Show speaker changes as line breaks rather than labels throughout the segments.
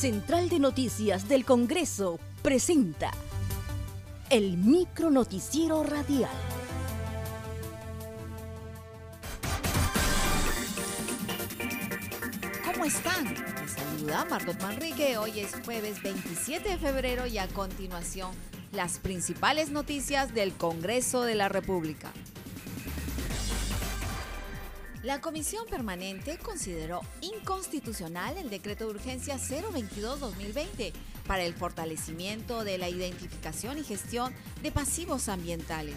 Central de Noticias del Congreso presenta el micro noticiero radial.
¿Cómo están? Les saluda Margot Manrique. Hoy es jueves 27 de febrero y a continuación las principales noticias del Congreso de la República. La Comisión Permanente consideró inconstitucional el decreto de urgencia 022-2020 para el fortalecimiento de la identificación y gestión de pasivos ambientales.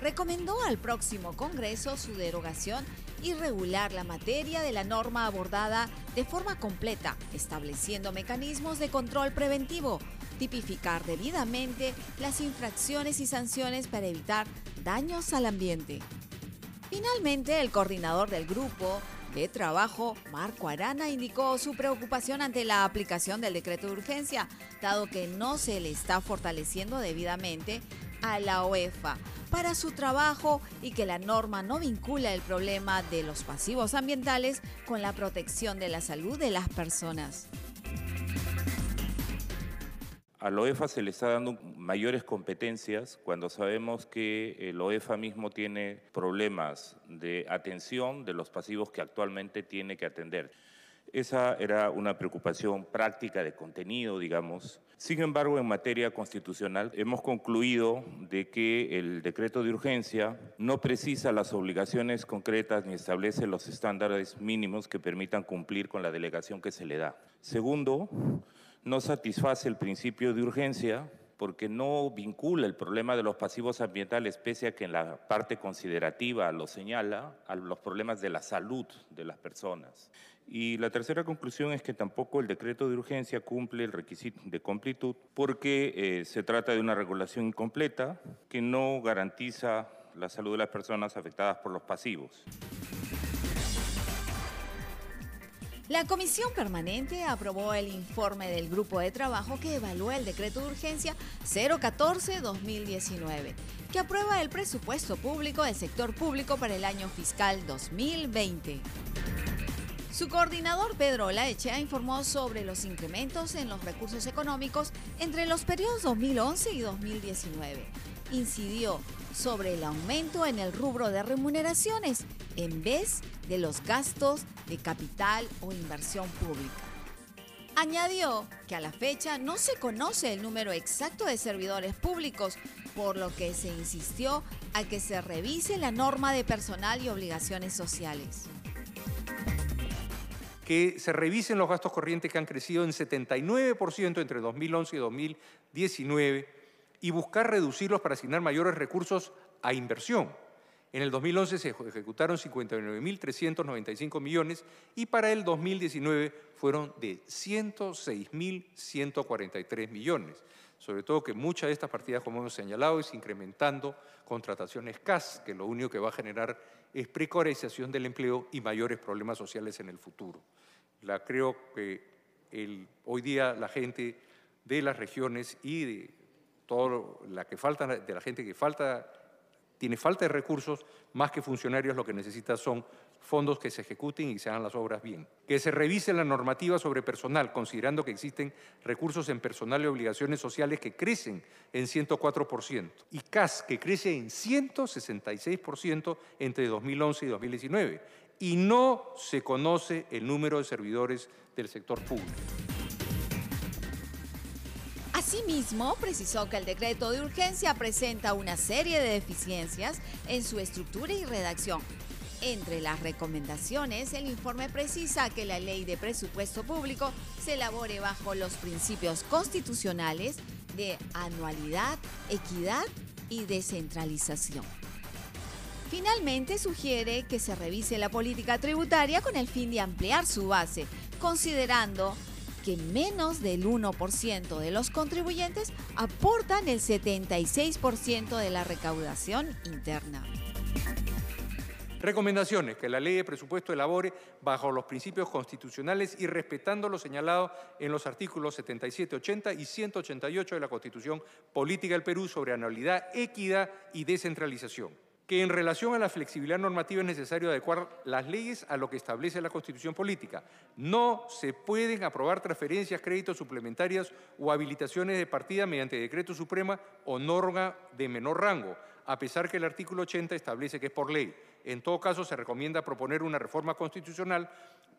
Recomendó al próximo Congreso su derogación y regular la materia de la norma abordada de forma completa, estableciendo mecanismos de control preventivo, tipificar debidamente las infracciones y sanciones para evitar daños al ambiente. Finalmente, el coordinador del grupo de trabajo, Marco Arana, indicó su preocupación ante la aplicación del decreto de urgencia, dado que no se le está fortaleciendo debidamente a la OEFA para su trabajo y que la norma no vincula el problema de los pasivos ambientales con la protección de la salud de las personas
a la OEFA se le está dando mayores competencias cuando sabemos que el OEFA mismo tiene problemas de atención de los pasivos que actualmente tiene que atender. Esa era una preocupación práctica de contenido, digamos. Sin embargo, en materia constitucional hemos concluido de que el decreto de urgencia no precisa las obligaciones concretas ni establece los estándares mínimos que permitan cumplir con la delegación que se le da. Segundo, no satisface el principio de urgencia porque no vincula el problema de los pasivos ambientales, pese a que en la parte considerativa lo señala, a los problemas de la salud de las personas. Y la tercera conclusión es que tampoco el decreto de urgencia cumple el requisito de completud porque eh, se trata de una regulación incompleta que no garantiza la salud de las personas afectadas por los pasivos.
La Comisión Permanente aprobó el informe del Grupo de Trabajo que evalúa el decreto de urgencia 014-2019, que aprueba el presupuesto público del sector público para el año fiscal 2020. Su coordinador Pedro Olaechea informó sobre los incrementos en los recursos económicos entre los periodos 2011 y 2019. Incidió sobre el aumento en el rubro de remuneraciones en vez de los gastos de capital o inversión pública. Añadió que a la fecha no se conoce el número exacto de servidores públicos, por lo que se insistió a que se revise la norma de personal y obligaciones sociales.
Que se revisen los gastos corrientes que han crecido en 79% entre 2011 y 2019 y buscar reducirlos para asignar mayores recursos a inversión en el 2011 se ejecutaron 59.395 millones y para el 2019 fueron de 106.143 millones. Sobre todo que muchas de estas partidas, como hemos señalado, es incrementando contrataciones CAS, que lo único que va a generar es precarización del empleo y mayores problemas sociales en el futuro. La, creo que hoy día la gente de las regiones y de toda la que falta, de la gente que falta tiene falta de recursos, más que funcionarios lo que necesita son fondos que se ejecuten y se hagan las obras bien. Que se revise la normativa sobre personal, considerando que existen recursos en personal y obligaciones sociales que crecen en 104%, y CAS que crece en 166% entre 2011 y 2019, y no se conoce el número de servidores del sector público.
Asimismo, precisó que el decreto de urgencia presenta una serie de deficiencias en su estructura y redacción. Entre las recomendaciones, el informe precisa que la ley de presupuesto público se elabore bajo los principios constitucionales de anualidad, equidad y descentralización. Finalmente, sugiere que se revise la política tributaria con el fin de ampliar su base, considerando que menos del 1% de los contribuyentes aportan el 76% de la recaudación interna.
Recomendaciones, que la ley de presupuesto elabore bajo los principios constitucionales y respetando lo señalado en los artículos 77, 80 y 188 de la Constitución Política del Perú sobre anualidad, equidad y descentralización que en relación a la flexibilidad normativa es necesario adecuar las leyes a lo que establece la Constitución Política. No se pueden aprobar transferencias, créditos suplementarias o habilitaciones de partida mediante decreto suprema o norma de menor rango, a pesar que el artículo 80 establece que es por ley. En todo caso, se recomienda proponer una reforma constitucional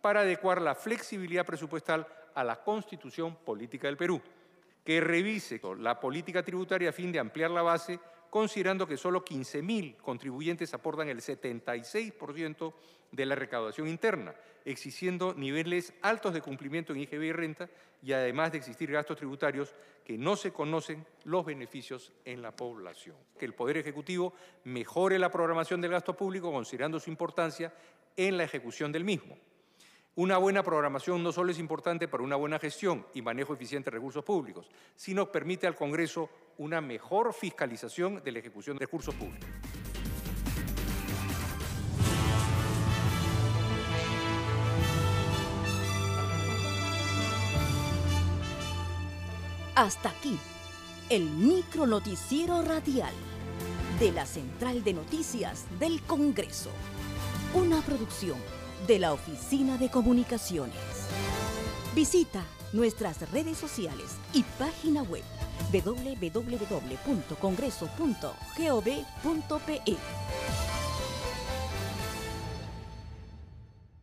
para adecuar la flexibilidad presupuestal a la Constitución Política del Perú, que revise la política tributaria a fin de ampliar la base considerando que solo 15.000 contribuyentes aportan el 76% de la recaudación interna, existiendo niveles altos de cumplimiento en IGB y renta y además de existir gastos tributarios que no se conocen los beneficios en la población. Que el Poder Ejecutivo mejore la programación del gasto público considerando su importancia en la ejecución del mismo. Una buena programación no solo es importante para una buena gestión y manejo eficiente de recursos públicos, sino permite al Congreso una mejor fiscalización de la ejecución de recursos públicos.
Hasta aquí, el micro noticiero radial de la Central de Noticias del Congreso. Una producción de la Oficina de Comunicaciones. Visita nuestras redes sociales y página web www.congreso.gov.pe.